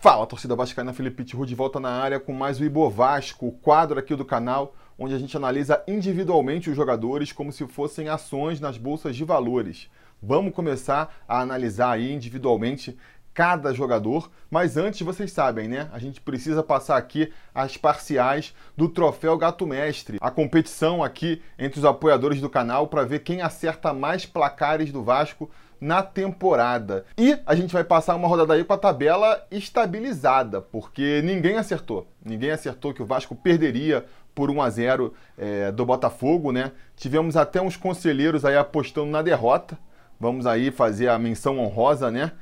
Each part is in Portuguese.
Fala, torcida vascaína, Felipe Tiru de volta na área com mais o Ibo Vasco, o quadro aqui do canal, onde a gente analisa individualmente os jogadores como se fossem ações nas bolsas de valores. Vamos começar a analisar aí individualmente cada jogador, mas antes vocês sabem, né? A gente precisa passar aqui as parciais do Troféu Gato Mestre, a competição aqui entre os apoiadores do canal para ver quem acerta mais placares do Vasco na temporada. E a gente vai passar uma rodada aí com a tabela estabilizada, porque ninguém acertou. Ninguém acertou que o Vasco perderia por 1 a 0 é, do Botafogo, né? Tivemos até uns conselheiros aí apostando na derrota. Vamos aí fazer a menção honrosa, né?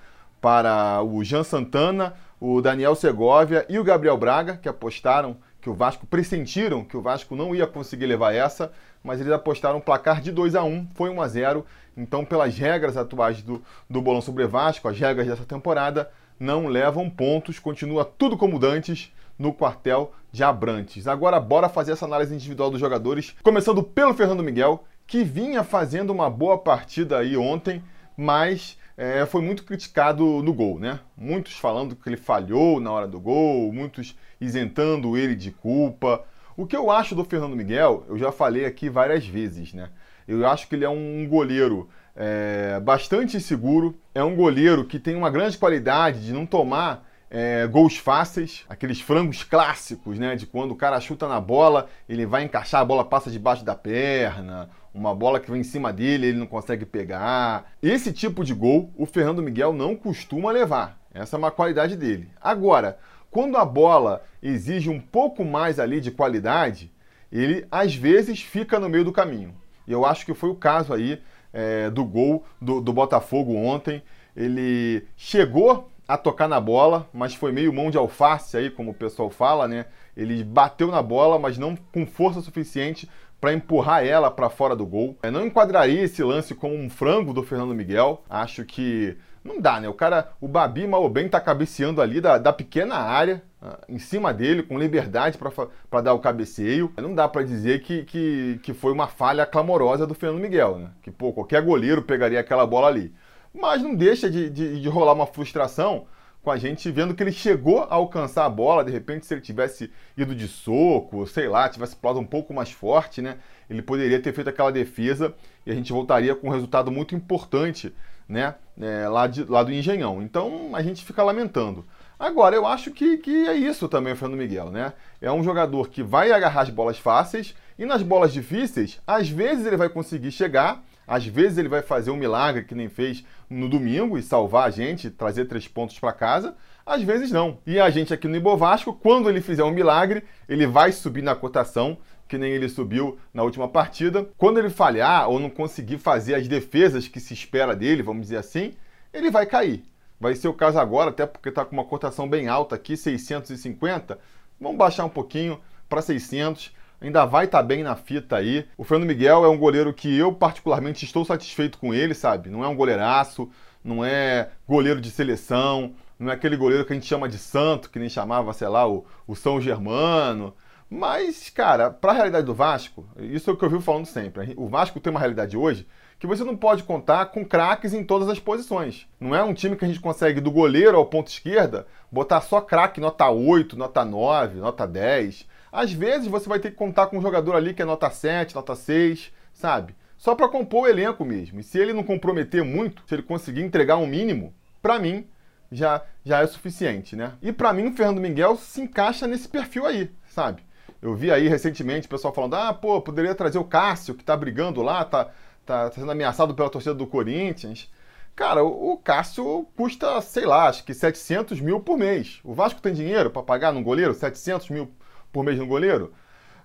Para o Jean Santana, o Daniel Segovia e o Gabriel Braga, que apostaram que o Vasco pressentiram que o Vasco não ia conseguir levar essa, mas eles apostaram um placar de 2 a 1 foi 1 a 0 Então, pelas regras atuais do, do Bolão sobre Vasco, as regras dessa temporada, não levam pontos, continua tudo como dantes no quartel de Abrantes. Agora, bora fazer essa análise individual dos jogadores, começando pelo Fernando Miguel, que vinha fazendo uma boa partida aí ontem, mas é, foi muito criticado no gol, né? Muitos falando que ele falhou na hora do gol, muitos isentando ele de culpa. O que eu acho do Fernando Miguel, eu já falei aqui várias vezes, né? Eu acho que ele é um goleiro é, bastante seguro, é um goleiro que tem uma grande qualidade de não tomar é, gols fáceis, aqueles frangos clássicos, né? De quando o cara chuta na bola, ele vai encaixar, a bola passa debaixo da perna, uma bola que vem em cima dele, ele não consegue pegar. Esse tipo de gol o Fernando Miguel não costuma levar. Essa é uma qualidade dele. Agora, quando a bola exige um pouco mais ali de qualidade, ele às vezes fica no meio do caminho. E eu acho que foi o caso aí é, do gol do, do Botafogo ontem. Ele chegou a tocar na bola, mas foi meio mão de alface aí, como o pessoal fala, né? Ele bateu na bola, mas não com força suficiente para empurrar ela para fora do gol. Eu não enquadraria esse lance como um frango do Fernando Miguel. Acho que não dá, né? O cara, o Babi mal ou bem tá cabeceando ali da, da pequena área, em cima dele, com liberdade para dar o cabeceio. Não dá para dizer que, que, que foi uma falha clamorosa do Fernando Miguel, né? Que, pô, qualquer goleiro pegaria aquela bola ali mas não deixa de, de, de, rolar uma frustração com a gente vendo que ele chegou a alcançar a bola, de repente se ele tivesse ido de soco, sei lá, tivesse pulado um pouco mais forte, né, ele poderia ter feito aquela defesa e a gente voltaria com um resultado muito importante, né, é, lá, de, lá do Engenhão. Então a gente fica lamentando. Agora, eu acho que, que é isso também o Fernando Miguel, né? É um jogador que vai agarrar as bolas fáceis e nas bolas difíceis, às vezes ele vai conseguir chegar às vezes ele vai fazer um milagre que nem fez no domingo e salvar a gente, trazer três pontos para casa. Às vezes não. E a gente aqui no Ibovasco, quando ele fizer um milagre, ele vai subir na cotação, que nem ele subiu na última partida. Quando ele falhar ou não conseguir fazer as defesas que se espera dele, vamos dizer assim, ele vai cair. Vai ser o caso agora, até porque está com uma cotação bem alta aqui, 650. Vamos baixar um pouquinho para 600 ainda vai estar tá bem na fita aí. O Fernando Miguel é um goleiro que eu particularmente estou satisfeito com ele, sabe? Não é um goleiraço, não é goleiro de seleção, não é aquele goleiro que a gente chama de santo, que nem chamava, sei lá, o, o São Germano. Mas, cara, para a realidade do Vasco, isso é o que eu vivo falando sempre. O Vasco tem uma realidade hoje que você não pode contar com craques em todas as posições. Não é um time que a gente consegue, do goleiro ao ponto esquerda, botar só craque nota 8, nota 9, nota 10. Às vezes você vai ter que contar com um jogador ali que é nota 7, nota 6, sabe? Só para compor o elenco mesmo. E se ele não comprometer muito, se ele conseguir entregar um mínimo, para mim já, já é suficiente, né? E para mim o Fernando Miguel se encaixa nesse perfil aí, sabe? Eu vi aí recentemente o pessoal falando: ah, pô, poderia trazer o Cássio, que tá brigando lá, tá, tá, tá sendo ameaçado pela torcida do Corinthians. Cara, o, o Cássio custa, sei lá, acho que 700 mil por mês. O Vasco tem dinheiro para pagar num goleiro 700 mil por mês no goleiro?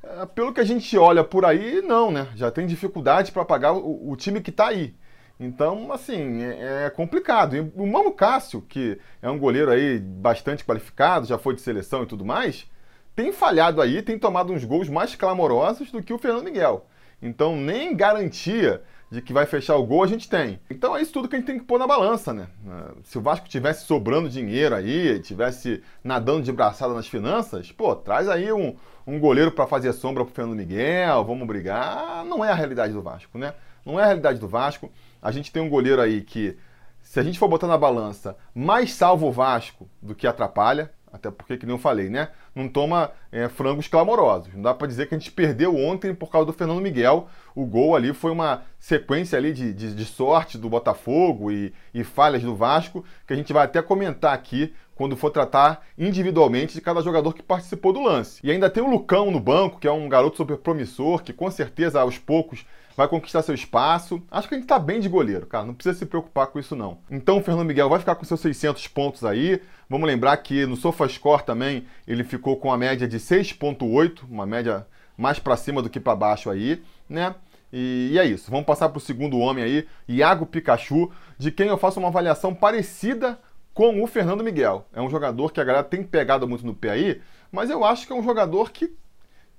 É, pelo que a gente olha por aí, não, né? Já tem dificuldade para pagar o, o, time que está aí. Então, assim, é, é, complicado. E o Mano Cássio, que é um goleiro aí bastante qualificado, já foi de seleção e tudo mais, tem falhado aí, tem tomado uns gols mais clamorosos do que o Fernando Miguel. Então, nem garantia de que vai fechar o gol a gente tem. Então é isso tudo que a gente tem que pôr na balança, né? Se o Vasco tivesse sobrando dinheiro aí, tivesse nadando de braçada nas finanças, pô, traz aí um, um goleiro para fazer sombra pro Fernando Miguel, vamos brigar. Não é a realidade do Vasco, né? Não é a realidade do Vasco. A gente tem um goleiro aí que se a gente for botar na balança, mais salva o Vasco do que atrapalha, até porque, que nem eu falei, né? Não toma é, frangos clamorosos. Não dá para dizer que a gente perdeu ontem por causa do Fernando Miguel. O gol ali foi uma sequência ali de, de, de sorte do Botafogo e, e, falhas do Vasco, que a gente vai até comentar aqui quando for tratar individualmente de cada jogador que participou do lance. E ainda tem o Lucão no banco, que é um garoto super promissor, que com certeza aos poucos vai conquistar seu espaço. Acho que a gente tá bem de goleiro, cara. Não precisa se preocupar com isso, não. Então o Fernando Miguel vai ficar com seus 600 pontos aí. Vamos lembrar que no SofaScore também ele ficou com a média de 6.8, uma média mais para cima do que para baixo aí, né? E, é isso. Vamos passar para o segundo homem aí, Iago Pikachu, de quem eu faço uma avaliação parecida com o Fernando Miguel. É um jogador que a galera tem pegado muito no pé aí, mas eu acho que é um jogador que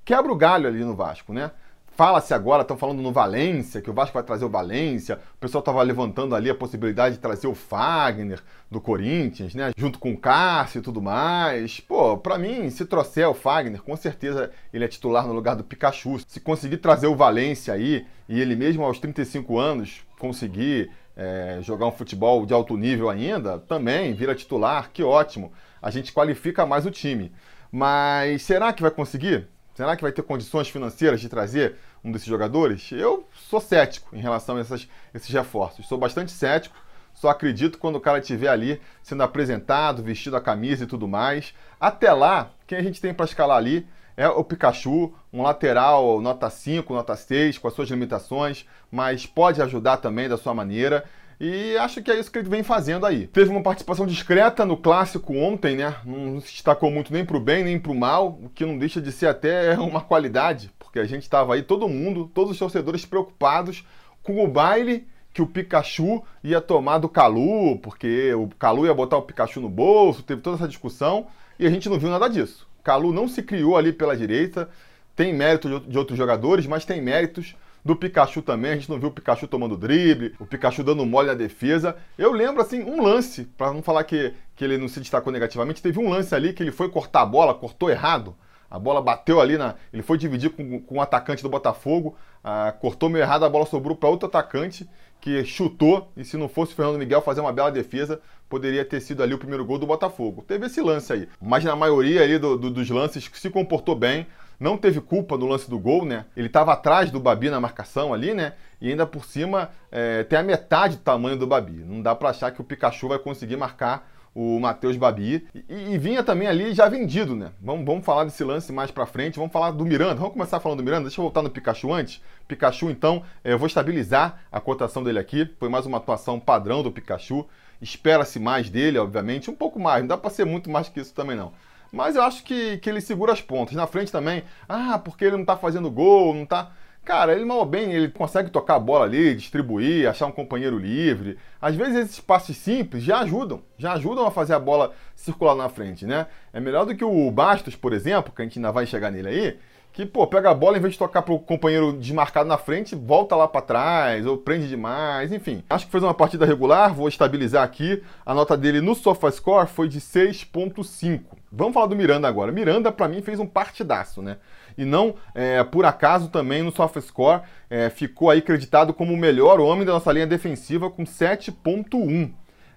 quebra o galho ali no Vasco, né? Fala-se agora, estão falando no Valência, que o Vasco vai trazer o Valência. O pessoal estava levantando ali a possibilidade de trazer o Fagner do Corinthians, né? Junto com o Cássio e tudo mais. Pô, pra mim, se trouxer o Fagner, com certeza ele é titular no lugar do Pikachu. Se conseguir trazer o Valência aí, e ele mesmo aos 35 anos conseguir é, jogar um futebol de alto nível ainda, também vira titular, que ótimo. A gente qualifica mais o time. Mas será que vai conseguir? Será que vai ter condições financeiras de trazer um desses jogadores? Eu sou cético em relação a essas, esses reforços. Sou bastante cético. Só acredito quando o cara estiver ali sendo apresentado, vestido a camisa e tudo mais. Até lá, quem a gente tem para escalar ali é o Pikachu, um lateral nota 5, nota 6, com as suas limitações, mas pode ajudar também da sua maneira. E acho que é isso que ele vem fazendo aí. Teve uma participação discreta no clássico ontem, né? Não se destacou muito nem pro bem nem pro mal, o que não deixa de ser até uma qualidade, porque a gente estava aí, todo mundo, todos os torcedores preocupados com o baile que o Pikachu ia tomar do Calu, porque o Calu ia botar o Pikachu no bolso, teve toda essa discussão e a gente não viu nada disso. Calu não se criou ali pela direita, tem mérito de outros jogadores, mas tem méritos do Pikachu também, a gente não viu o Pikachu tomando drible, o Pikachu dando mole na defesa. Eu lembro, assim, um lance, para não falar que, que ele não se destacou negativamente, teve um lance ali que ele foi cortar a bola, cortou errado. A bola bateu ali na. Ele foi dividir com, com o um atacante do Botafogo, ah, cortou meio errado, a bola sobrou para outro atacante que chutou. E se não fosse o Fernando Miguel fazer uma bela defesa, poderia ter sido ali o primeiro gol do Botafogo. Teve esse lance aí. Mas na maioria ali do, do, dos lances se comportou bem não teve culpa no lance do gol, né? Ele estava atrás do Babi na marcação ali, né? E ainda por cima é, tem a metade do tamanho do Babi. Não dá para achar que o Pikachu vai conseguir marcar o Matheus Babi. E, e, vinha também ali já vendido, né? Vamos, vamos falar desse lance mais para frente. Vamos falar do Miranda. Vamos começar falando do Miranda. Deixa eu voltar no Pikachu antes. Pikachu, então, é, eu vou estabilizar a cotação dele aqui. Foi mais uma atuação padrão do Pikachu. Espera-se mais dele, obviamente. Um pouco mais. Não dá para ser muito mais que isso também, não. Mas eu acho que, que ele segura as pontas. Na frente também, ah, porque ele não tá fazendo gol, não tá. Cara, ele mal ou bem, ele consegue tocar a bola ali, distribuir, achar um companheiro livre. Às vezes esses passes simples já ajudam, já ajudam a fazer a bola circular na frente, né? É melhor do que o Bastos, por exemplo, que a gente ainda vai chegar nele aí, que, pô, pega a bola, em vez de tocar pro companheiro desmarcado na frente, volta lá para trás, ou prende demais, enfim. Acho que fez uma partida regular, vou estabilizar aqui. A nota dele no SofaScore foi de 6.5. Vamos falar do Miranda agora. Miranda, para mim, fez um partidaço, né? E não, é, por acaso, também no SofaScore, é, ficou aí acreditado como o melhor homem da nossa linha defensiva com 7.1.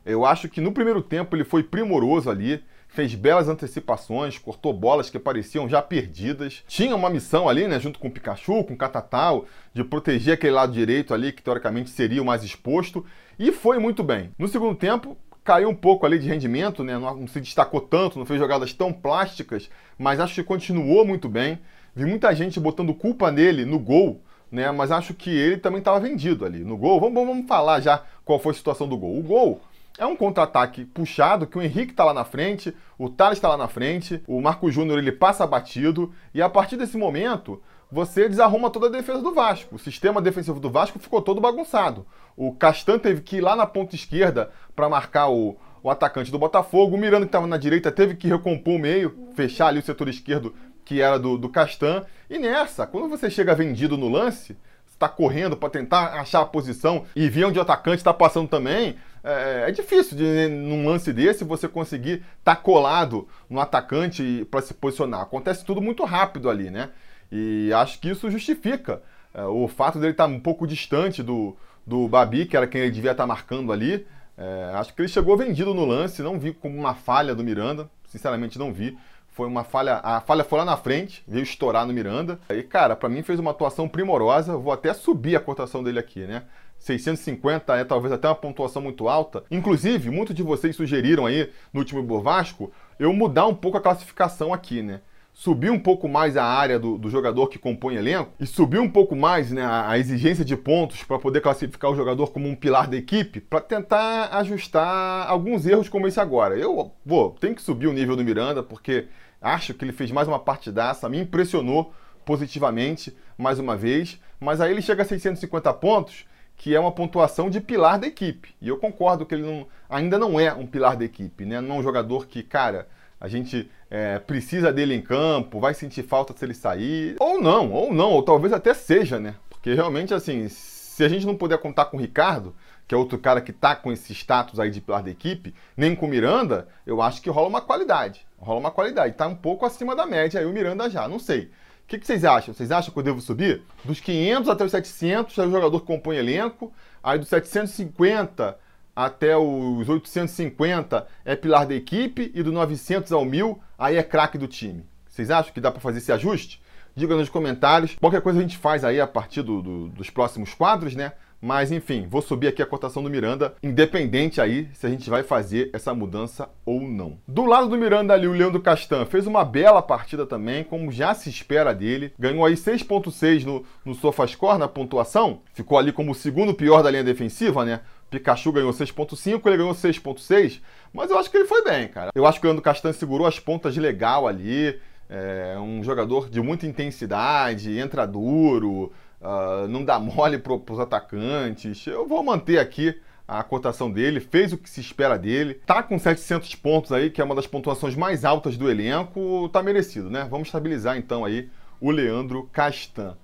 Eu acho que no primeiro tempo ele foi primoroso ali, fez belas antecipações, cortou bolas que pareciam já perdidas. Tinha uma missão ali, né, junto com o Pikachu, com o Catatal, de proteger aquele lado direito ali, que teoricamente seria o mais exposto, e foi muito bem. No segundo tempo, caiu um pouco ali de rendimento, né, não se destacou tanto, não fez jogadas tão plásticas, mas acho que continuou muito bem. Vi muita gente botando culpa nele no gol, né, mas acho que ele também estava vendido ali no gol. Vamos, vamos falar já qual foi a situação do gol. O gol é um contra-ataque puxado que o Henrique está lá na frente, o Thales está lá na frente, o Marco Júnior ele passa batido e a partir desse momento você desarruma toda a defesa do Vasco. O sistema defensivo do Vasco ficou todo bagunçado. O Castan teve que ir lá na ponta esquerda para marcar o, o atacante do Botafogo. O Miranda, que estava na direita, teve que recompor o meio, fechar ali o setor esquerdo, que era do, do Castan. E nessa, quando você chega vendido no lance, está correndo para tentar achar a posição e ver onde o atacante está passando também, é, é, difícil de, num lance desse você conseguir estar tá colado no atacante para se posicionar. Acontece tudo muito rápido ali, né? E acho que isso justifica é, o fato dele estar tá um pouco distante do, do Babi, que era quem ele devia estar tá marcando ali. É, acho que ele chegou vendido no lance, não vi como uma falha do Miranda, sinceramente não vi. Foi uma falha, a falha foi lá na frente, veio estourar no Miranda. E cara, para mim fez uma atuação primorosa. Vou até subir a cotação dele aqui, né? 650 é talvez até uma pontuação muito alta. Inclusive, muitos de vocês sugeriram aí no último Bovasco eu mudar um pouco a classificação aqui, né? Subir um pouco mais a área do, do jogador que compõe elenco e subir um pouco mais né, a, a exigência de pontos para poder classificar o jogador como um pilar da equipe, para tentar ajustar alguns erros como esse agora. Eu vou, tem que subir o nível do Miranda, porque acho que ele fez mais uma partidaça, me impressionou positivamente mais uma vez, mas aí ele chega a 650 pontos que é uma pontuação de pilar da equipe. E eu concordo que ele não, ainda não é um pilar da equipe, né? Não é um jogador que, cara, a gente é, precisa dele em campo, vai sentir falta se ele sair. Ou não, ou não, ou talvez até seja, né? Porque realmente, assim, se a gente não puder contar com o Ricardo, que é outro cara que tá com esse status aí de pilar da equipe, nem com o Miranda, eu acho que rola uma qualidade. Rola uma qualidade. Tá um pouco acima da média aí o Miranda já, não sei. O que, que, vocês acham? Vocês acham que eu devo subir? Dos 500 até os 700 é o jogador que compõe elenco. Aí dos 750 até os 850 é pilar da equipe. E do 900 ao 1000 aí é craque do time. Vocês acham que dá para fazer esse ajuste? Diga nos comentários. Qualquer coisa a gente faz aí a partir do, do, dos próximos quadros, né? Mas enfim, vou subir aqui a cotação do Miranda, independente aí se a gente vai fazer essa mudança ou não. Do lado do Miranda ali, o Leandro Castan fez uma bela partida também, como já se espera dele. Ganhou aí 6.6 no, no SofaScore na pontuação. Ficou ali como o segundo pior da linha defensiva, né? Pikachu ganhou 6.5, ele ganhou 6.6, mas eu acho que ele foi bem, cara. Eu acho que o Leandro Castan segurou as pontas legal ali. É um jogador de muita intensidade, entra duro, uh, não dá mole para os atacantes. Eu vou manter aqui a cotação dele, fez o que se espera dele, tá com 700 pontos aí, que é uma das pontuações mais altas do elenco, tá merecido, né? Vamos estabilizar então aí o Leandro Castan.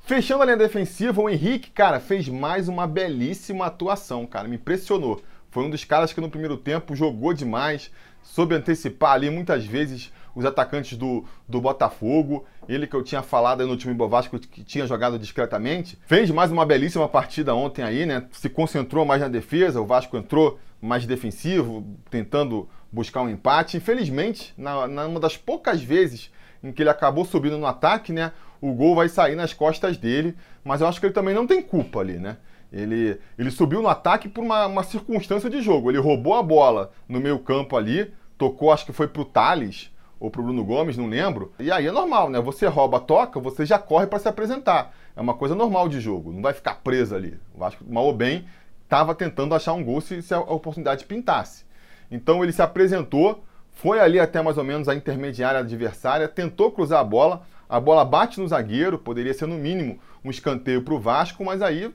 Fechando a linha defensiva, o Henrique, cara, fez mais uma belíssima atuação, cara, me impressionou. Foi um dos caras que no primeiro tempo jogou demais, soube antecipar ali muitas vezes os atacantes do, do Botafogo. Ele que eu tinha falado no time Bovasco que tinha jogado discretamente. Fez mais uma belíssima partida ontem aí, né? Se concentrou mais na defesa, o Vasco entrou mais defensivo, tentando buscar um empate. Infelizmente, na, na uma das poucas vezes em que ele acabou subindo no ataque, né? O gol vai sair nas costas dele, mas eu acho que ele também não tem culpa ali, né? Ele, ele subiu no ataque por uma, uma circunstância de jogo. Ele roubou a bola no meio campo ali, tocou, acho que foi pro Thales, ou pro Bruno Gomes, não lembro. E aí é normal, né? Você rouba, toca, você já corre para se apresentar. É uma coisa normal de jogo, não vai ficar preso ali. O Vasco, mal ou bem, estava tentando achar um gol se, se a oportunidade pintasse. Então ele se apresentou, foi ali até mais ou menos a intermediária adversária, tentou cruzar a bola, a bola bate no zagueiro, poderia ser no mínimo um escanteio para o Vasco, mas aí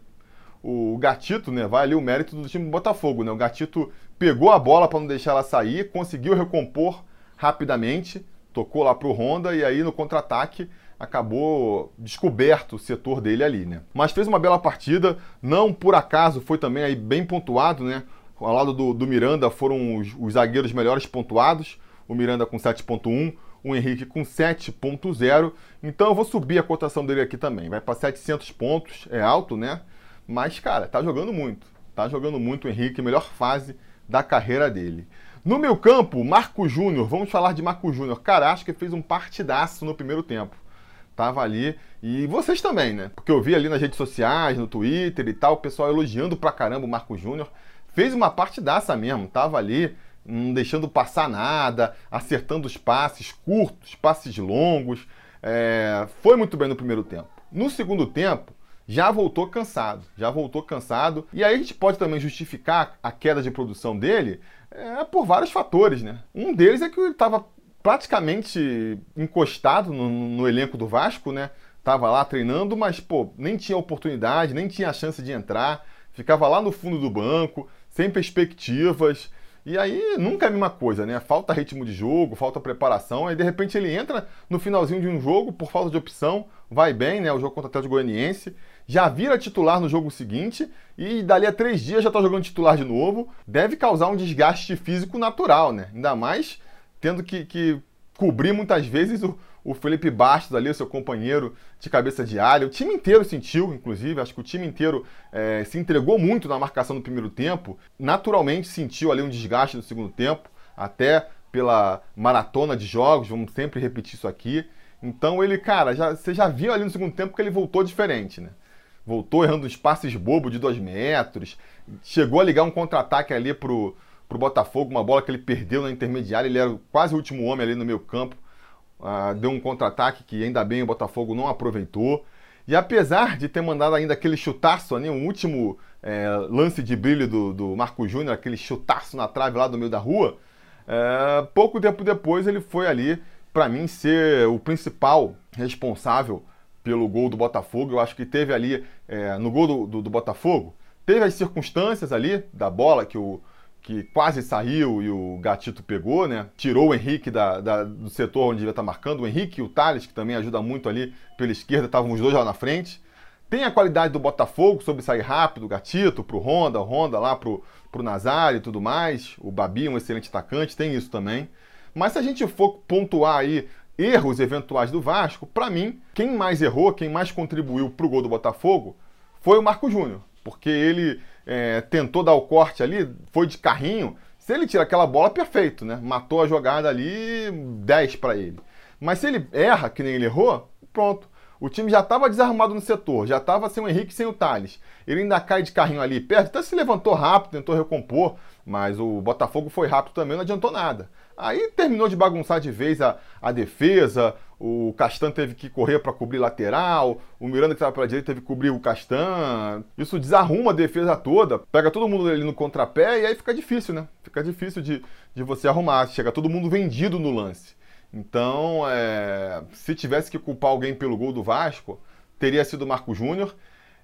o Gatito, né, vai ali o mérito do time do Botafogo, né? O Gatito pegou a bola para não deixar ela sair, conseguiu recompor rapidamente, tocou lá para o Honda e aí no contra-ataque acabou descoberto o setor dele ali, né? Mas fez uma bela partida, não por acaso foi também aí bem pontuado, né? Ao lado do, do Miranda foram os, os, zagueiros melhores pontuados, o Miranda com 7.1, o Henrique com 7.0. Então eu vou subir a cotação dele aqui também, vai para 700 pontos, é alto, né? Mas cara, tá jogando muito, tá jogando muito o Henrique, melhor fase da carreira dele. No meu campo, Marco Júnior, vamos falar de Marco Júnior. Cara, acho que fez um partidaço no primeiro tempo. Tava ali. E vocês também, né? Porque eu vi ali nas redes sociais, no Twitter e tal, o pessoal elogiando pra caramba o Marco Júnior. Fez uma partidaça mesmo, tava ali, não deixando passar nada, acertando os passes curtos, passes longos. É... Foi muito bem no primeiro tempo. No segundo tempo, já voltou cansado, já voltou cansado. E aí a gente pode também justificar a queda de produção dele é por vários fatores, né? Um deles é que ele estava praticamente encostado no, no, elenco do Vasco, né? Tava lá treinando, mas pô, nem tinha oportunidade, nem tinha chance de entrar, ficava lá no fundo do banco, sem perspectivas. E aí nunca é a mesma coisa, né? Falta ritmo de jogo, falta preparação, aí de repente ele entra no finalzinho de um jogo por falta de opção, vai bem, né? O jogo contra o Atlético Goianiense, já vira titular no jogo seguinte e dali a três dias já está jogando titular de novo. Deve causar um desgaste físico natural, né? Ainda mais tendo que, que cobrir muitas vezes o, o Felipe Bastos ali, o seu companheiro de cabeça de alho. O time inteiro sentiu, inclusive, acho que o time inteiro é, se entregou muito na marcação do primeiro tempo. Naturalmente sentiu ali um desgaste no segundo tempo, até pela maratona de jogos, vamos sempre repetir isso aqui. Então ele, cara, já, você já viu ali no segundo tempo que ele voltou diferente, né? Voltou errando uns passes bobos de dois metros, chegou a ligar um contra-ataque ali pro, pro Botafogo, uma bola que ele perdeu na intermediária, ele era quase o último homem ali no meio campo, uh, deu um contra-ataque que ainda bem o Botafogo não aproveitou. E apesar de ter mandado ainda aquele chutaço ali, um último é, lance de brilho do, do Marco Júnior, aquele chutaço na trave lá do meio da rua, é, pouco tempo depois ele foi ali, para mim, ser o principal responsável pelo gol do Botafogo. Eu acho que teve ali, é, no gol do, do, do, Botafogo, teve as circunstâncias ali da bola que, o, que quase saiu e o Gatito pegou, né? Tirou o Henrique da, da, do setor onde devia estar marcando. O Henrique e o Thales, que também ajuda muito ali pela esquerda, estavam os dois lá na frente. Tem a qualidade do Botafogo sobre sair rápido, o Gatito, pro Honda, o Honda lá pro, pro Nazário e tudo mais. O Babi, um excelente atacante, tem isso também. Mas se a gente for pontuar aí erros eventuais do Vasco, para mim, quem mais errou, quem mais contribuiu pro gol do Botafogo foi o Marco Júnior. Porque ele é, tentou dar o corte ali, foi de carrinho. Se ele tira aquela bola, perfeito, né? Matou a jogada ali, 10 para ele. Mas se ele erra, que nem ele errou, pronto. O time já estava desarmado no setor, já estava sem o Henrique sem o Thales. Ele ainda cai de carrinho ali perto, até se levantou rápido, tentou recompor, mas o Botafogo foi rápido também, não adiantou nada. Aí terminou de bagunçar de vez a, a defesa, o Castan teve que correr para cobrir lateral, o Miranda que estava pela direita teve que cobrir o Castan. Isso desarruma a defesa toda, pega todo mundo ali no contrapé e aí fica difícil, né? Fica difícil de, de você arrumar, chega todo mundo vendido no lance. Então, é, se tivesse que culpar alguém pelo gol do Vasco, teria sido o Marco Júnior.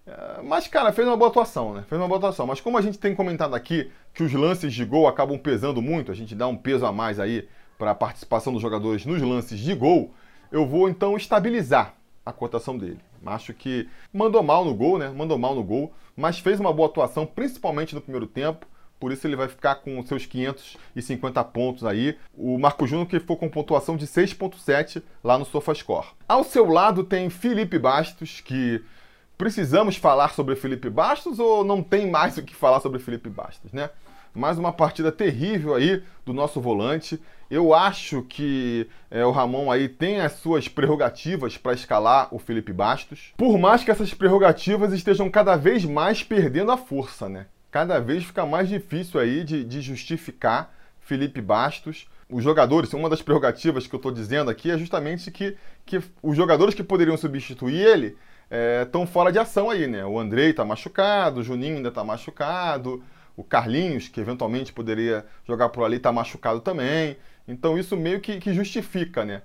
É, mas, cara, fez uma boa atuação, né? Fez uma boa atuação. Mas como a gente tem comentado aqui que os lances de gol acabam pesando muito, a gente dá um peso a mais aí para a participação dos jogadores nos lances de gol, eu vou então estabilizar a cotação dele. Acho que mandou mal no gol, né? Mandou mal no gol, mas fez uma boa atuação, principalmente no primeiro tempo por isso ele vai ficar com seus 550 pontos aí. O Marco Júnior que ficou com pontuação de 6.7 lá no SofaScore. Ao seu lado tem Felipe Bastos, que precisamos falar sobre Felipe Bastos ou não tem mais o que falar sobre Felipe Bastos, né? Mais uma partida terrível aí do nosso volante. Eu acho que é, o Ramon aí tem as suas prerrogativas para escalar o Felipe Bastos. Por mais que essas prerrogativas estejam cada vez mais perdendo a força, né? cada vez fica mais difícil aí de, de justificar Felipe Bastos. Os jogadores, uma das prerrogativas que eu estou dizendo aqui é justamente que, que os jogadores que poderiam substituir ele estão é, fora de ação aí, né? O Andrei está machucado, o Juninho ainda está machucado, o Carlinhos, que eventualmente poderia jogar por ali, está machucado também. Então isso meio que, que justifica, né?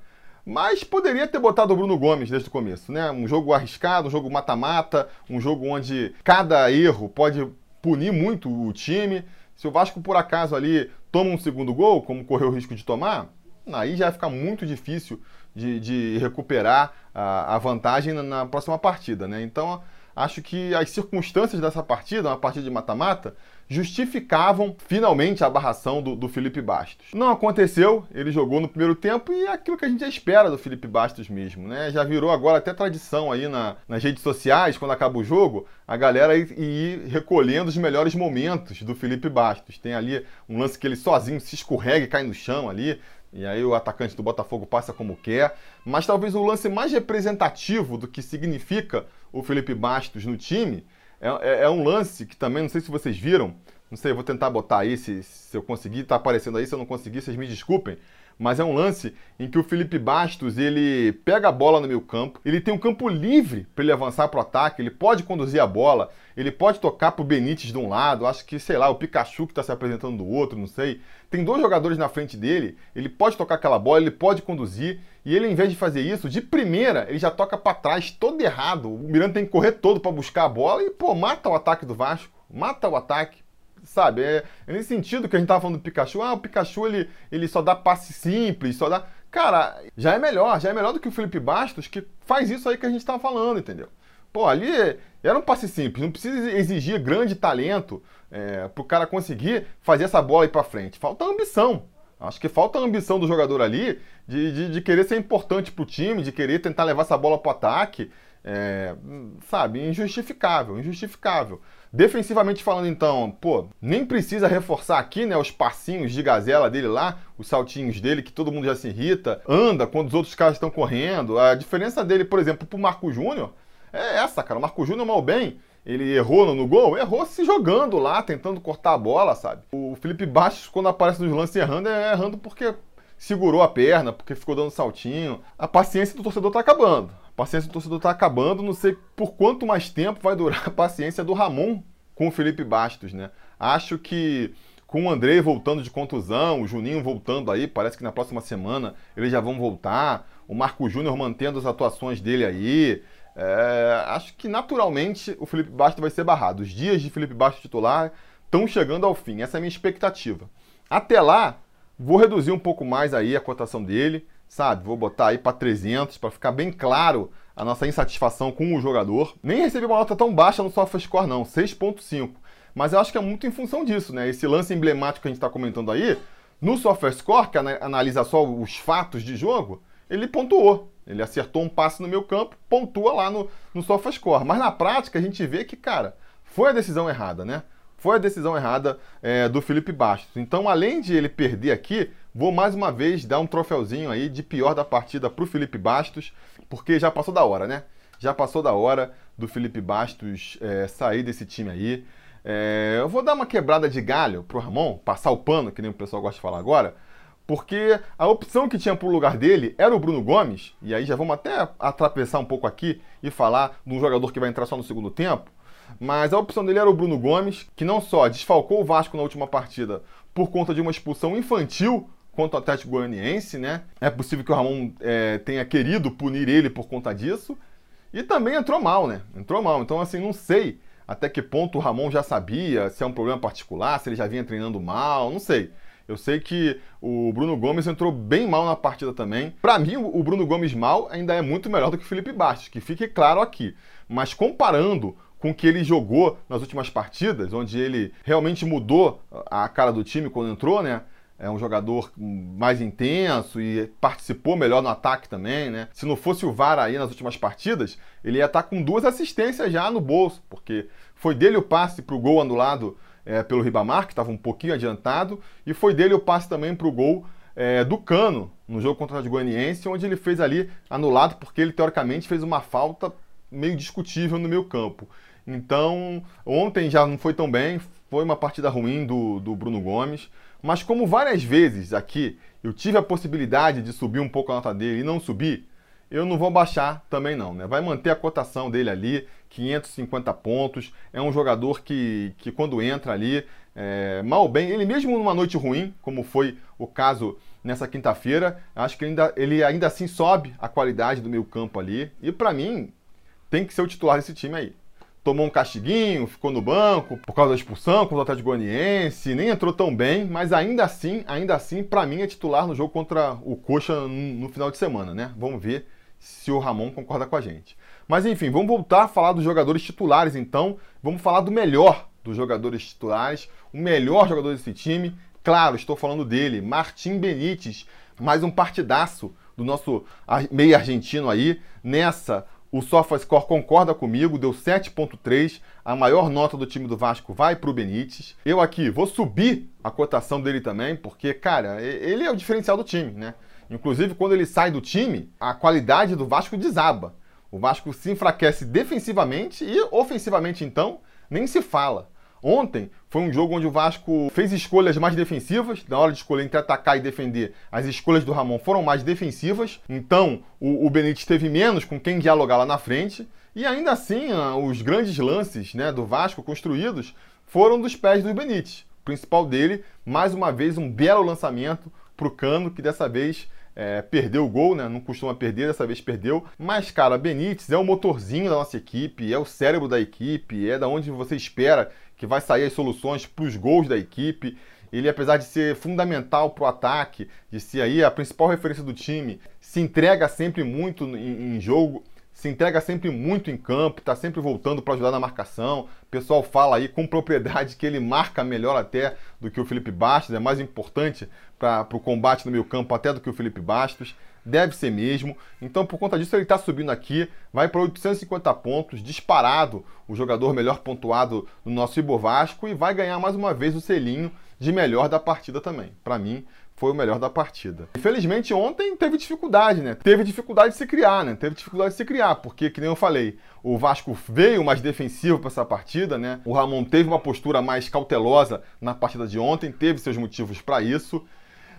Mas poderia ter botado o Bruno Gomes desde o começo, né? Um jogo arriscado, um jogo mata-mata, um jogo onde cada erro pode punir muito o time. Se o Vasco, por acaso, ali toma um segundo gol, como correu o risco de tomar, aí já fica muito difícil de, de recuperar a, a vantagem na, na, próxima partida. Né? Então, acho que as circunstâncias dessa partida, uma partida de mata-mata, justificavam finalmente a barração do, do, Felipe Bastos. Não aconteceu, ele jogou no primeiro tempo e é aquilo que a gente já espera do Felipe Bastos mesmo, né? Já virou agora até tradição aí na, nas redes sociais, quando acaba o jogo, a galera ir, ir recolhendo os melhores momentos do Felipe Bastos. Tem ali um lance que ele sozinho se escorrega e cai no chão ali, e aí o atacante do Botafogo passa como quer. Mas talvez o lance mais representativo do que significa o Felipe Bastos no time é, é, é, um lance que também, não sei se vocês viram, não sei, eu vou tentar botar aí se, se eu conseguir, tá aparecendo aí, se eu não conseguir, vocês me desculpem. Mas é um lance em que o Felipe Bastos ele pega a bola no meio campo, ele tem um campo livre para ele avançar para o ataque, ele pode conduzir a bola, ele pode tocar para o Benítez de um lado, acho que, sei lá, o Pikachu que está se apresentando do outro, não sei. Tem dois jogadores na frente dele, ele pode tocar aquela bola, ele pode conduzir, e ele, em vez de fazer isso, de primeira, ele já toca para trás, todo errado. O Miranda tem que correr todo para buscar a bola e, pô, mata o ataque do Vasco, mata o ataque sabe? É, é, nesse sentido que a gente tava falando do Pikachu. Ah, o Pikachu ele, ele só dá passe simples, só dá. Cara, já é melhor, já é melhor do que o Felipe Bastos, que faz isso aí que a gente tava falando, entendeu? Pô, ali era um passe simples, não precisa exigir grande talento é, pro cara conseguir fazer essa bola ir pra frente. Falta ambição. Acho que falta a ambição do jogador ali de, de, de querer ser importante para o time, de querer tentar levar essa bola para o ataque. É, sabe, injustificável, injustificável. Defensivamente falando, então, pô, nem precisa reforçar aqui, né, os passinhos de gazela dele lá, os saltinhos dele, que todo mundo já se irrita, anda quando os outros caras estão correndo. A diferença dele, por exemplo, pro Marco Júnior é essa, cara. O Marco Júnior, mal bem, ele errou no, gol, errou se jogando lá, tentando cortar a bola, sabe? O Felipe Bastos, quando aparece nos lances errando, é errando porque segurou a perna, porque ficou dando saltinho. A paciência do torcedor tá acabando. Paciência do torcedor tá acabando. Não sei por quanto mais tempo vai durar a paciência do Ramon com o Felipe Bastos, né? Acho que com o André voltando de contusão, o Juninho voltando aí, parece que na próxima semana eles já vão voltar. O Marco Júnior mantendo as atuações dele aí. É, acho que naturalmente o Felipe Bastos vai ser barrado. Os dias de Felipe Bastos titular estão chegando ao fim. Essa é a minha expectativa. Até lá, Vou reduzir um pouco mais aí a cotação dele, sabe? Vou botar aí para 300 para ficar bem claro a nossa insatisfação com o jogador. Nem recebi uma nota tão baixa no SofaScore não, 6.5. Mas eu acho que é muito em função disso, né? Esse lance emblemático que a gente está comentando aí, no SofaScore, que analisa só os fatos de jogo, ele pontuou. Ele acertou um passe no meu campo, pontua lá no, no SofaScore. Mas na prática a gente vê que, cara, foi a decisão errada, né? Foi a decisão errada é, do Felipe Bastos. Então, além de ele perder aqui, vou mais uma vez dar um troféuzinho aí de pior da partida para o Felipe Bastos, porque já passou da hora, né? Já passou da hora do Felipe Bastos é, sair desse time aí. É, eu vou dar uma quebrada de galho pro Ramon, passar o pano, que nem o pessoal gosta de falar agora, porque a opção que tinha para o lugar dele era o Bruno Gomes, e aí já vamos até atravessar um pouco aqui e falar de um jogador que vai entrar só no segundo tempo. Mas a opção dele era o Bruno Gomes, que não só desfalcou o Vasco na última partida por conta de uma expulsão infantil contra o Atlético Goianiense, né? É possível que o Ramon é, tenha querido punir ele por conta disso. E também entrou mal, né? Entrou mal. Então, assim, não sei até que ponto o Ramon já sabia, se é um problema particular, se ele já vinha treinando mal, não sei. Eu sei que o Bruno Gomes entrou bem mal na partida também. Para mim, o Bruno Gomes mal ainda é muito melhor do que o Felipe Bastos, que fique claro aqui. Mas comparando com que ele jogou nas últimas partidas, onde ele realmente mudou a cara do time quando entrou, né? É um jogador mais intenso e participou melhor no ataque também, né? Se não fosse o VAR aí nas últimas partidas, ele ia estar com duas assistências já no bolso, porque foi dele o passe para o gol anulado é, pelo Ribamar, que estava um pouquinho adiantado, e foi dele o passe também para o gol é, do Cano, no jogo contra o Goianiense, onde ele fez ali anulado, porque ele teoricamente fez uma falta meio discutível no meu campo. Então, ontem já não foi tão bem, foi uma partida ruim do, do Bruno Gomes. Mas como várias vezes aqui eu tive a possibilidade de subir um pouco a nota dele e não subir, eu não vou baixar também não, né? Vai manter a cotação dele ali, 550 pontos. É um jogador que, que quando entra ali, é, mal bem, ele mesmo numa noite ruim, como foi o caso nessa quinta-feira, acho que ainda, ele ainda assim sobe a qualidade do meio campo ali. E para mim, tem que ser o titular desse time aí tomou um castiguinho, ficou no banco por causa da expulsão contra o Atlético Goianiense, nem entrou tão bem, mas ainda assim, ainda assim, para mim é titular no jogo contra o Coxa no, final de semana, né? Vamos ver se o Ramon concorda com a gente. Mas enfim, vamos voltar a falar dos jogadores titulares então, vamos falar do melhor dos jogadores titulares, o melhor jogador desse time, claro, estou falando dele, Martim Benítez, mais um partidaço do nosso meio argentino aí, nessa o SofaScore concorda comigo, deu 7.3. A maior nota do time do Vasco vai para o Benítez. Eu aqui vou subir a cotação dele também, porque, cara, ele é o diferencial do time, né? Inclusive, quando ele sai do time, a qualidade do Vasco desaba. O Vasco se enfraquece defensivamente e ofensivamente, então, nem se fala. Ontem foi um jogo onde o Vasco fez escolhas mais defensivas. Na hora de escolher entre atacar e defender, as escolhas do Ramon foram mais defensivas. Então o, o Benítez teve menos com quem dialogar lá na frente. E ainda assim, ah, os grandes lances né, do Vasco construídos foram dos pés do Benítez. O principal dele, mais uma vez, um belo lançamento para o Cano, que dessa vez é, perdeu o gol, né? Não costuma perder, dessa vez perdeu. Mas, cara, Benítez é o motorzinho da nossa equipe, é o cérebro da equipe, é da onde você espera que vai sair as soluções para os gols da equipe. Ele, apesar de ser fundamental para o ataque, de ser aí a principal referência do time, se entrega sempre muito em, em jogo, se entrega sempre muito em campo, está sempre voltando para ajudar na marcação. O pessoal fala aí com propriedade que ele marca melhor até do que o Felipe Bastos, é mais importante para o combate no meio campo até do que o Felipe Bastos. Deve ser mesmo. Então, por conta disso, ele está subindo aqui, vai para 850 pontos, disparado o jogador melhor pontuado no nosso Ibor Vasco e vai ganhar mais uma vez o selinho de melhor da partida também. Para mim, foi o melhor da partida. Infelizmente, ontem teve dificuldade, né? Teve dificuldade de se criar, né? Teve dificuldade de se criar, porque, que nem eu falei, o Vasco veio mais defensivo para essa partida, né? O Ramon teve uma postura mais cautelosa na partida de ontem, teve seus motivos para isso.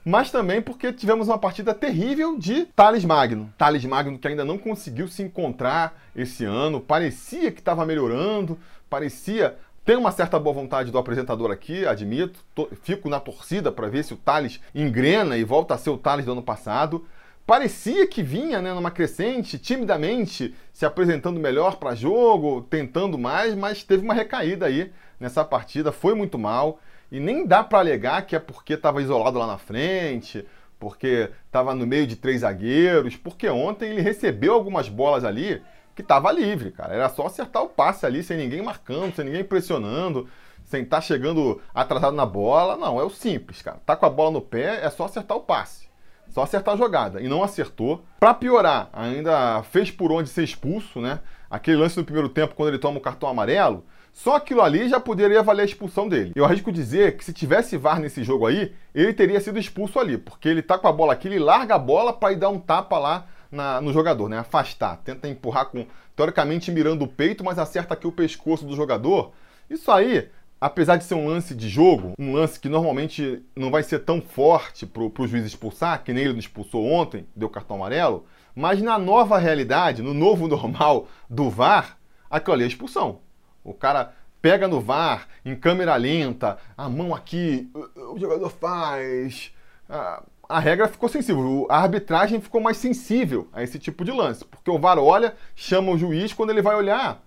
Mas também porque tivemos uma partida terrível de Thales Magno. Thales Magno que ainda não conseguiu se encontrar esse ano, parecia que estava melhorando, parecia tem uma certa boa vontade do apresentador aqui, admito. Tô, fico na torcida para ver se o Thales engrena e volta a ser o Thales do ano passado. Parecia que vinha né, numa crescente, timidamente, se apresentando melhor para jogo, tentando mais, mas teve uma recaída aí nessa partida, foi muito mal. E nem dá para alegar que é porque estava isolado lá na frente, porque estava no meio de três zagueiros, porque ontem ele recebeu algumas bolas ali que estava livre, cara. Era só acertar o passe ali, sem ninguém marcando, sem ninguém pressionando, sem estar tá chegando atrasado na bola. Não, é o simples, cara. Tá com a bola no pé, é só acertar o passe. Só acertar a jogada. E não acertou. Para piorar, ainda fez por onde ser expulso, né? Aquele lance no primeiro tempo, quando ele toma o cartão amarelo. Só aquilo ali já poderia valer a expulsão dele. Eu arrisco dizer que se tivesse VAR nesse jogo aí, ele teria sido expulso ali, porque ele tá com a bola aqui, ele larga a bola para ir dar um tapa lá na, no jogador, né? Afastar, tenta empurrar com, teoricamente mirando o peito, mas acerta aqui o pescoço do jogador. Isso aí, apesar de ser um lance de jogo, um lance que normalmente não vai ser tão forte pro, pro juiz expulsar, que nem ele expulsou ontem, deu cartão amarelo, mas na nova realidade, no novo normal do VAR, aquilo ali é expulsão. O cara pega no VAR, em câmera lenta, a mão aqui, o jogador faz. Ah, a regra ficou sensível, a arbitragem ficou mais sensível a esse tipo de lance, porque o VAR olha, chama o juiz, quando ele vai olhar,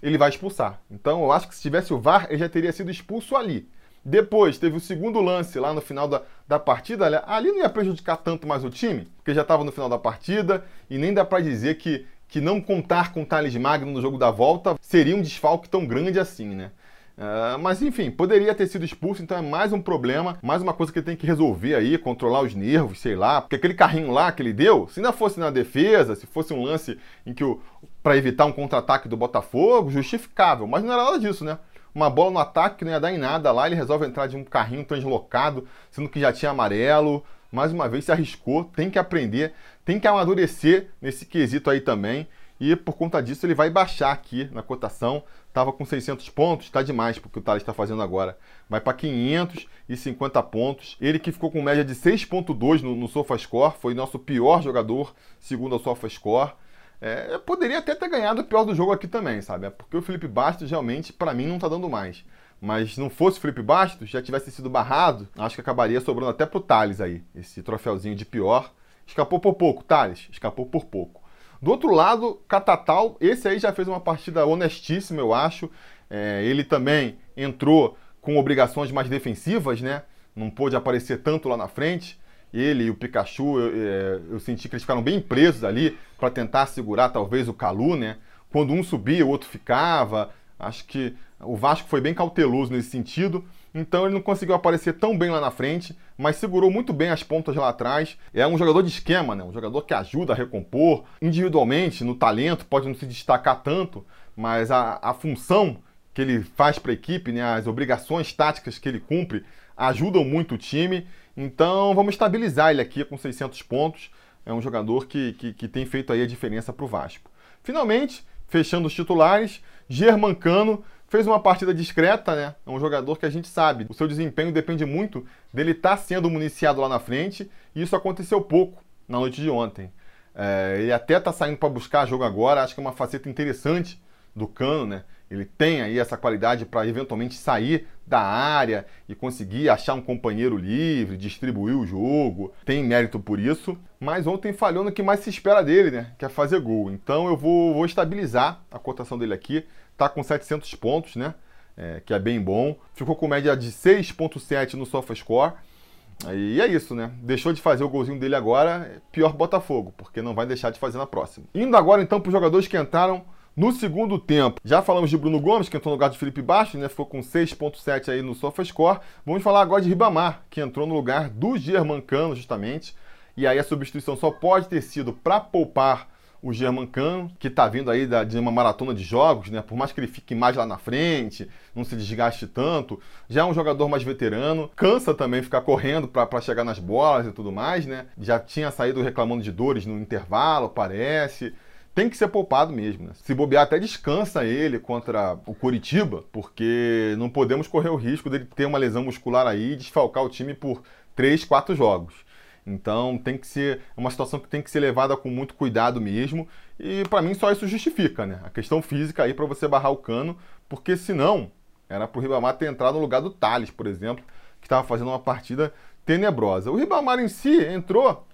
ele vai expulsar. Então eu acho que se tivesse o VAR, ele já teria sido expulso ali. Depois teve o segundo lance lá no final da, da partida, ali não ia prejudicar tanto mais o time, porque já estava no final da partida e nem dá para dizer que, que não contar com Thales Magno no jogo da volta seria um desfalque tão grande assim, né? Uh, mas enfim, poderia ter sido expulso, então é mais um problema, mais uma coisa que ele tem que resolver aí, controlar os nervos, sei lá. Porque aquele carrinho lá que ele deu, se ainda fosse na defesa, se fosse um lance em que o. para evitar um contra-ataque do Botafogo, justificável. Mas não era nada disso, né? Uma bola no ataque que não ia dar em nada lá, ele resolve entrar de um carrinho translocado, sendo que já tinha amarelo. Mais uma vez se arriscou, tem que aprender, tem que amadurecer nesse quesito aí também e por conta disso ele vai baixar aqui na cotação. Estava com 600 pontos, está demais porque o Thales está fazendo agora. Vai para 550 pontos. Ele que ficou com média de 6.2 no, no SofaScore, foi nosso pior jogador segundo o SofaScore. É, poderia até ter ganhado o pior do jogo aqui também, sabe? É porque o Felipe Bastos realmente, para mim, não está dando mais. Mas não fosse o Felipe Bastos, já tivesse sido barrado, acho que acabaria sobrando até pro Thales aí, esse troféuzinho de pior. Escapou por pouco, Thales, escapou por pouco. Do outro lado, Catatal, esse aí já fez uma partida honestíssima, eu acho. É, ele também entrou com obrigações mais defensivas, né? Não pôde aparecer tanto lá na frente. Ele e o Pikachu, eu, é, eu senti que eles ficaram bem presos ali para tentar segurar talvez o Calu, né? Quando um subia, o outro ficava. Acho que o Vasco foi bem cauteloso nesse sentido. Então ele não conseguiu aparecer tão bem lá na frente, mas segurou muito bem as pontas lá atrás. É um jogador de esquema, né? Um jogador que ajuda a recompor. Individualmente, no talento, pode não se destacar tanto, mas a, a função que ele faz para a equipe, né? as obrigações táticas que ele cumpre, ajudam muito o time. Então vamos estabilizar ele aqui com 600 pontos. É um jogador que, que, que tem feito aí a diferença para o Vasco. Finalmente, fechando os titulares, Germancano fez uma partida discreta, né? É um jogador que a gente sabe, o seu desempenho depende muito dele estar tá sendo municiado lá na frente, e isso aconteceu pouco na noite de ontem. É, ele até está saindo para buscar jogo agora, acho que é uma faceta interessante do Cano, né? Ele tem aí essa qualidade para eventualmente sair da área e conseguir achar um companheiro livre, distribuir o jogo. Tem mérito por isso, mas ontem falhou no que mais se espera dele, né? Que é fazer gol. Então eu vou, vou estabilizar a cotação dele aqui. Tá com 700 pontos, né? É, que é bem bom. Ficou com média de 6.7 no SofaScore. E é isso, né? Deixou de fazer o golzinho dele agora, pior Botafogo, porque não vai deixar de fazer na próxima. Indo agora então para os jogadores que entraram no segundo tempo. Já falamos de Bruno Gomes, que entrou no lugar de Felipe Bastos, né? Ficou com 6.7 aí no SofaScore. Vamos falar agora de Ribamar, que entrou no lugar do Germancano, justamente. E aí a substituição só pode ter sido para poupar o Germancano, que está vindo aí da, de uma maratona de jogos, né? Por mais que ele fique mais lá na frente, não se desgaste tanto, já é um jogador mais veterano, cansa também ficar correndo para chegar nas bolas e tudo mais, né? Já tinha saído reclamando de dores no intervalo, parece tem que ser poupado mesmo. Né? Se bobear, até descansa ele contra o Curitiba, porque não podemos correr o risco dele ter uma lesão muscular aí e desfalcar o time por 3, 4 jogos. Então tem que ser uma situação que tem que ser levada com muito cuidado mesmo. E para mim só isso justifica, né? A questão física aí para você barrar o cano, porque senão era para o Ribamar ter entrado no lugar do Thales, por exemplo, que estava fazendo uma partida tenebrosa. O Ribamar em si entrou,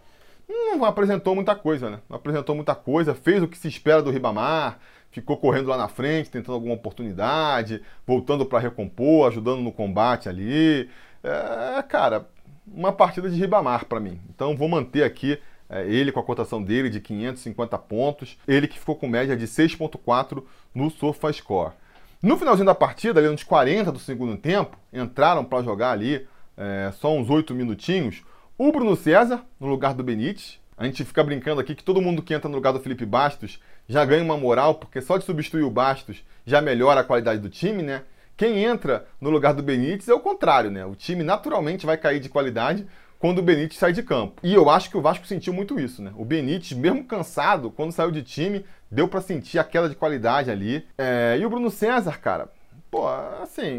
não apresentou muita coisa, né? Não apresentou muita coisa, fez o que se espera do Ribamar, ficou correndo lá na frente, tentando alguma oportunidade, voltando para recompor, ajudando no combate ali. É, cara, uma partida de Ribamar para mim. Então vou manter aqui é, ele com a cotação dele de 550 pontos, ele que ficou com média de 6.4 no SofaScore. No finalzinho da partida, ali nos 40 do segundo tempo, entraram para jogar ali é, só uns 8 minutinhos, o Bruno César, no lugar do Benítez. A gente fica brincando aqui que todo mundo que entra no lugar do Felipe Bastos já ganha uma moral, porque só de substituir o Bastos já melhora a qualidade do time, né? Quem entra no lugar do Benítez é o contrário, né? O time naturalmente vai cair de qualidade quando o Benítez sai de campo. E eu acho que o Vasco sentiu muito isso, né? O Benítez, mesmo cansado, quando saiu de time, deu para sentir a queda de qualidade ali. É... E o Bruno César, cara, pô, assim,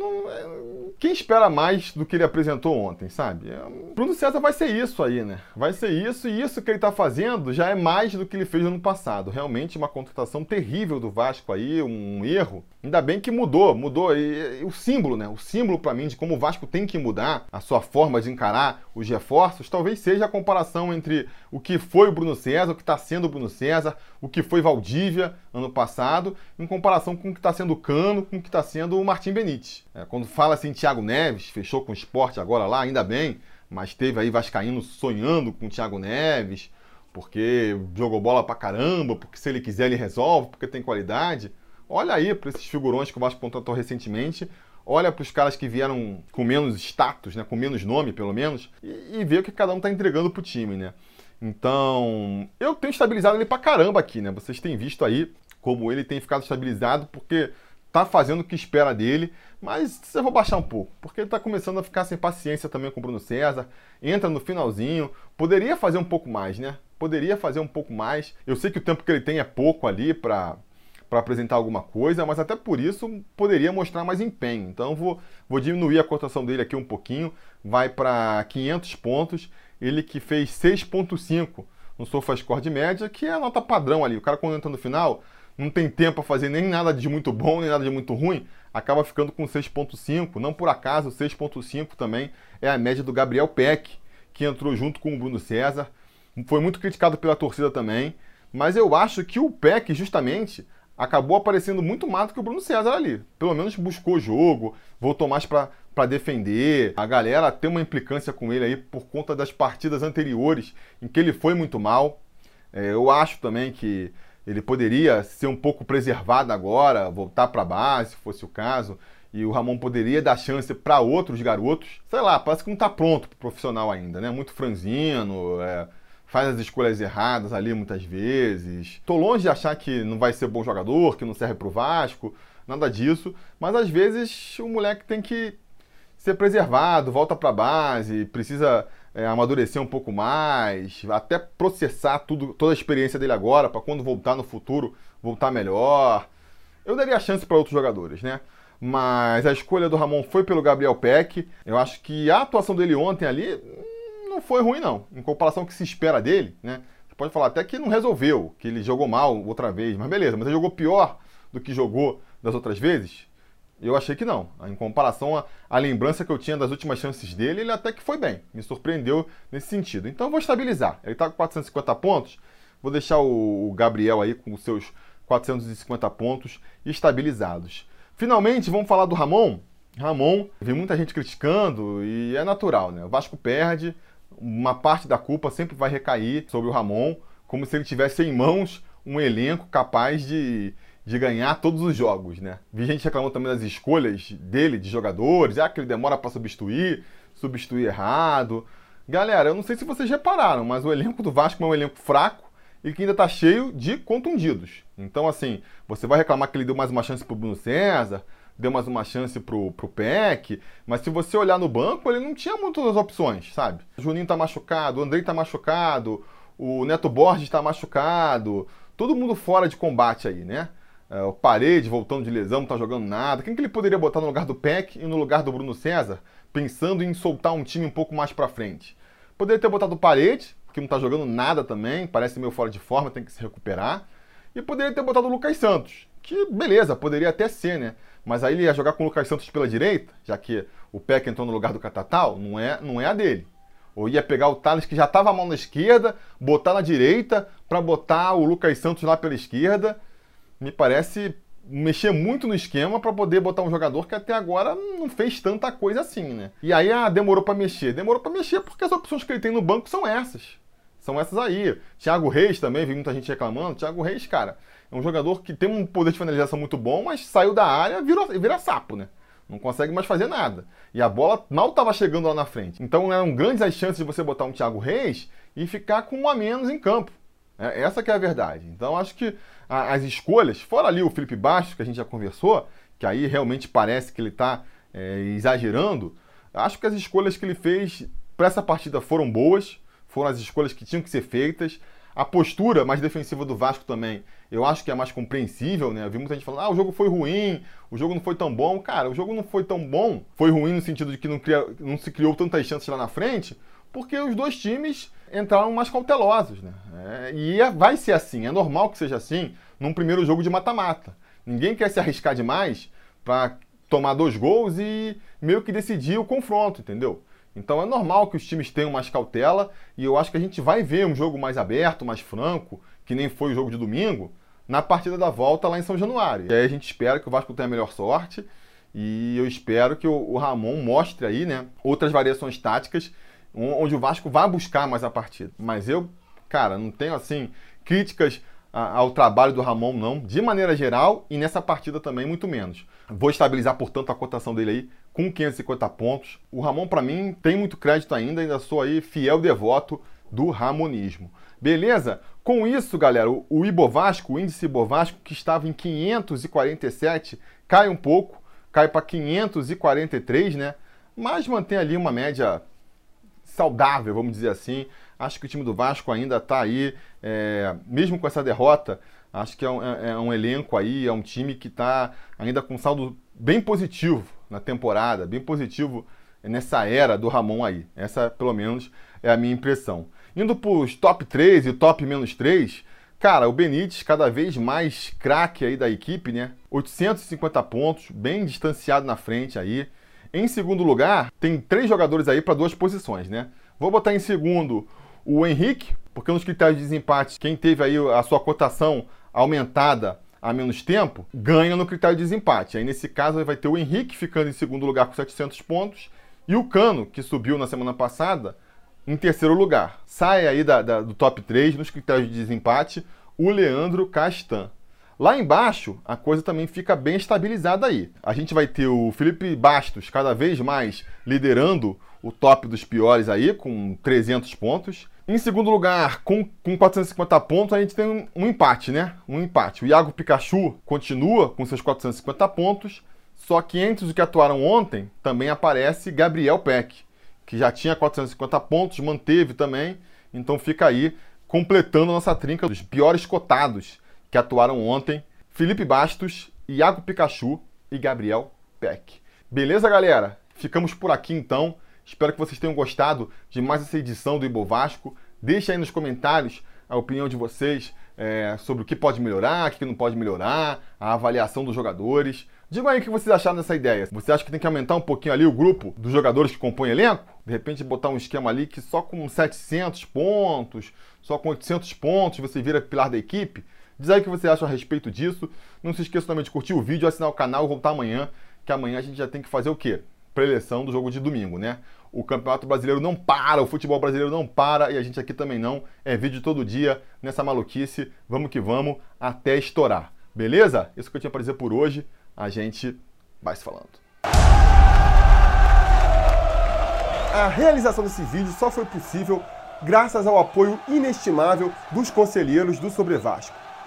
não, é, quem espera mais do que ele apresentou ontem, sabe? É, Bruno César vai ser isso aí, né? Vai ser isso, e isso que ele tá fazendo já é mais do que ele fez no ano passado. Realmente uma contratação terrível do Vasco aí, um erro. Ainda bem que mudou, mudou. E, e o símbolo, né? O símbolo para mim de como o Vasco tem que mudar a sua forma de encarar os reforços, talvez seja a comparação entre o que foi o Bruno César, o que está sendo o Bruno César, o que foi Valdívia ano passado, em comparação com o que está sendo o Cano, com o que está sendo o Martim Benítez. É, quando fala assim, Thiago Neves, fechou com o esporte agora lá, ainda bem, mas teve aí Vascaíno sonhando com o Thiago Neves, porque jogou bola pra caramba, porque se ele quiser ele resolve, porque tem qualidade. Olha aí para esses figurões que o Vasco contratou recentemente, olha para os caras que vieram com menos status, né, com menos nome pelo menos, e, e vê o que cada um está entregando pro time, né? Então, eu tenho estabilizado ele pra caramba aqui, né? Vocês têm visto aí como ele tem ficado estabilizado, porque tá fazendo o que espera dele, mas eu vou baixar um pouco, porque ele tá começando a ficar sem paciência também com o Bruno César, entra no finalzinho, poderia fazer um pouco mais, né? Poderia fazer um pouco mais. Eu sei que o tempo que ele tem é pouco ali para para apresentar alguma coisa, mas até por isso poderia mostrar mais empenho. Então vou, vou diminuir a cotação dele aqui um pouquinho, vai para 500 pontos, ele que fez 6.5 no SofaScore de média, que é a nota padrão ali. O cara quando entra no final, não tem tempo para fazer nem nada de muito bom, nem nada de muito ruim, acaba ficando com 6.5. Não por acaso, 6.5 também é a média do Gabriel Peck, que entrou junto com o Bruno César. Foi muito criticado pela torcida também, mas eu acho que o Peck, justamente, acabou aparecendo muito mais do que o Bruno César ali. Pelo menos buscou o jogo, voltou mais para defender. A galera tem uma implicância com ele aí por conta das partidas anteriores em que ele foi muito mal. É, eu acho também que ele poderia ser um pouco preservado agora, voltar para a base, se fosse o caso, e o Ramon poderia dar chance para outros garotos. Sei lá, parece que não está pronto para profissional ainda, né? Muito franzino, é, faz as escolhas erradas ali muitas vezes. Tô longe de achar que não vai ser bom jogador, que não serve para o Vasco, nada disso, mas às vezes o moleque tem que ser preservado, volta para a base, precisa é, amadurecer um pouco mais, até processar tudo, toda a experiência dele agora, para quando voltar no futuro, voltar melhor. Eu daria chance para outros jogadores, né? Mas a escolha do Ramon foi pelo Gabriel Peck. Eu acho que a atuação dele ontem ali não foi ruim, não. Em comparação com o que se espera dele, né? Você pode falar até que não resolveu, que ele jogou mal outra vez, mas beleza, mas ele jogou pior do que jogou das outras vezes? Eu achei que não. Em comparação à, lembrança que eu tinha das últimas chances dele, ele até que foi bem. Me surpreendeu nesse sentido. Então vou estabilizar. Ele está com 450 pontos. Vou deixar o, o Gabriel aí com os seus 450 pontos estabilizados. Finalmente, vamos falar do Ramon. Ramon, vi muita gente criticando e é natural, né? O Vasco perde, uma parte da culpa sempre vai recair sobre o Ramon, como se ele tivesse em mãos um elenco capaz de, de ganhar todos os jogos, né? Vi gente reclamando também das escolhas dele, de jogadores, ah, que ele demora para substituir, substituir errado. Galera, eu não sei se vocês repararam, mas o elenco do Vasco é um elenco fraco e que ainda está cheio de contundidos. Então, assim, você vai reclamar que ele deu mais uma chance pro Bruno César, deu mais uma chance pro, pro Peck, mas se você olhar no banco, ele não tinha muitas opções, sabe? O Juninho tá machucado, o Andrei tá machucado, o Neto Borges tá machucado, todo mundo fora de combate aí, né? É, o Parede voltando de lesão, não tá jogando nada. Quem que ele poderia botar no lugar do Peck e no lugar do Bruno César, pensando em soltar um time um pouco mais para frente? Poderia ter botado o Parede, que não tá jogando nada também, parece meio fora de forma, tem que se recuperar. E poderia ter botado o Lucas Santos, que beleza, poderia até ser, né? Mas aí ele ia jogar com o Lucas Santos pela direita, já que o Peck entrou no lugar do Catatal, não é, não é a dele. Ou ia pegar o Thales, que já estava mão na esquerda, botar na direita, para botar o Lucas Santos lá pela esquerda. Me parece mexer muito no esquema para poder botar um jogador que até agora não fez tanta coisa assim, né? E aí, ah, demorou para mexer. Demorou para mexer porque as opções que ele tem no banco são essas. São essas aí. Thiago Reis também, vi muita gente reclamando. Thiago Reis, cara, é um jogador que tem um poder de finalização muito bom, mas saiu da área e vira, vira sapo, né? Não consegue mais fazer nada. E a bola mal estava chegando lá na frente. Então eram grandes as chances de você botar um Thiago Reis e ficar com um a menos em campo. É, essa que é a verdade. Então acho que a, as escolhas, fora ali o Felipe Bastos, que a gente já conversou, que aí realmente parece que ele está é, exagerando, acho que as escolhas que ele fez para essa partida foram boas foram as escolhas que tinham que ser feitas. A postura mais defensiva do Vasco também, eu acho que é mais compreensível, né? Eu vi muita gente falando, ah, o jogo foi ruim, o jogo não foi tão bom. Cara, o jogo não foi tão bom, foi ruim no sentido de que não, cria, não se criou tantas chances lá na frente, porque os dois times entraram mais cautelosos, né? É, e é, vai ser assim, é normal que seja assim num primeiro jogo de mata-mata. Ninguém quer se arriscar demais para tomar dois gols e meio que decidir o confronto, entendeu? Então é normal que os times tenham mais cautela e eu acho que a gente vai ver um jogo mais aberto, mais franco, que nem foi o jogo de domingo, na partida da volta lá em São Januário. E aí a gente espera que o Vasco tenha a melhor sorte e eu espero que o, Ramon mostre aí, né, outras variações táticas onde o Vasco vai buscar mais a partida. Mas eu, cara, não tenho assim críticas ao trabalho do Ramon, não, de maneira geral, e nessa partida também, muito menos. Vou estabilizar, portanto, a cotação dele aí com 550 pontos. O Ramon, para mim, tem muito crédito ainda, ainda sou aí fiel devoto do ramonismo. Beleza? Com isso, galera, o Ibovasco, o índice Ibovasco, que estava em 547, cai um pouco, cai para 543, né? Mas mantém ali uma média saudável, vamos dizer assim. Acho que o time do Vasco ainda está aí, é, mesmo com essa derrota, acho que é um, é, é um, elenco aí, é um time que está ainda com saldo bem positivo na temporada, bem positivo nessa era do Ramon aí. Essa, pelo menos, é a minha impressão. Indo para os top 3 e top menos 3, cara, o Benítez cada vez mais craque aí da equipe, né? 850 pontos, bem distanciado na frente aí. Em segundo lugar, tem três jogadores aí para duas posições, né? Vou botar em segundo o Henrique, porque nos critérios de desempate, quem teve aí a sua cotação aumentada a menos tempo, ganha no critério de desempate. Aí nesse caso vai ter o Henrique ficando em segundo lugar com 700 pontos e o Cano, que subiu na semana passada, em terceiro lugar. Sai aí da, da, do top 3 nos critérios de desempate o Leandro Castan. Lá embaixo, a coisa também fica bem estabilizada aí. A gente vai ter o Felipe Bastos cada vez mais liderando o top dos piores aí, com 300 pontos. Em segundo lugar, com, com 450 pontos, a gente tem um, um empate, né? Um empate. O Iago Pikachu continua com seus 450 pontos, só que entre os que atuaram ontem, também aparece Gabriel Peck, que já tinha 450 pontos, manteve também, então fica aí completando a nossa trinca dos piores cotados que atuaram ontem, Felipe Bastos, Iago Pikachu e Gabriel Peck. Beleza, galera? Ficamos por aqui então. Espero que vocês tenham gostado de mais essa edição do Ibo Vasco. Deixe aí nos comentários a opinião de vocês é, sobre o que pode melhorar, o que não pode melhorar, a avaliação dos jogadores. Digam aí o que vocês acharam dessa ideia. Você acha que tem que aumentar um pouquinho ali o grupo dos jogadores que compõem elenco? De repente botar um esquema ali que só com 700 pontos, só com 800 pontos você vira pilar da equipe? Diz aí o que você acha a respeito disso. Não se esqueça também de curtir o vídeo, assinar o canal e voltar amanhã que amanhã a gente já tem que fazer o quê? Preleção do jogo de domingo, né? O Campeonato Brasileiro não para, o futebol brasileiro não para e a gente aqui também não. É vídeo todo dia nessa maluquice. Vamos que vamos até estourar. Beleza? Isso que eu tinha para dizer por hoje. A gente vai se falando. A realização desse vídeo só foi possível graças ao apoio inestimável dos conselheiros do Sobre Vasco.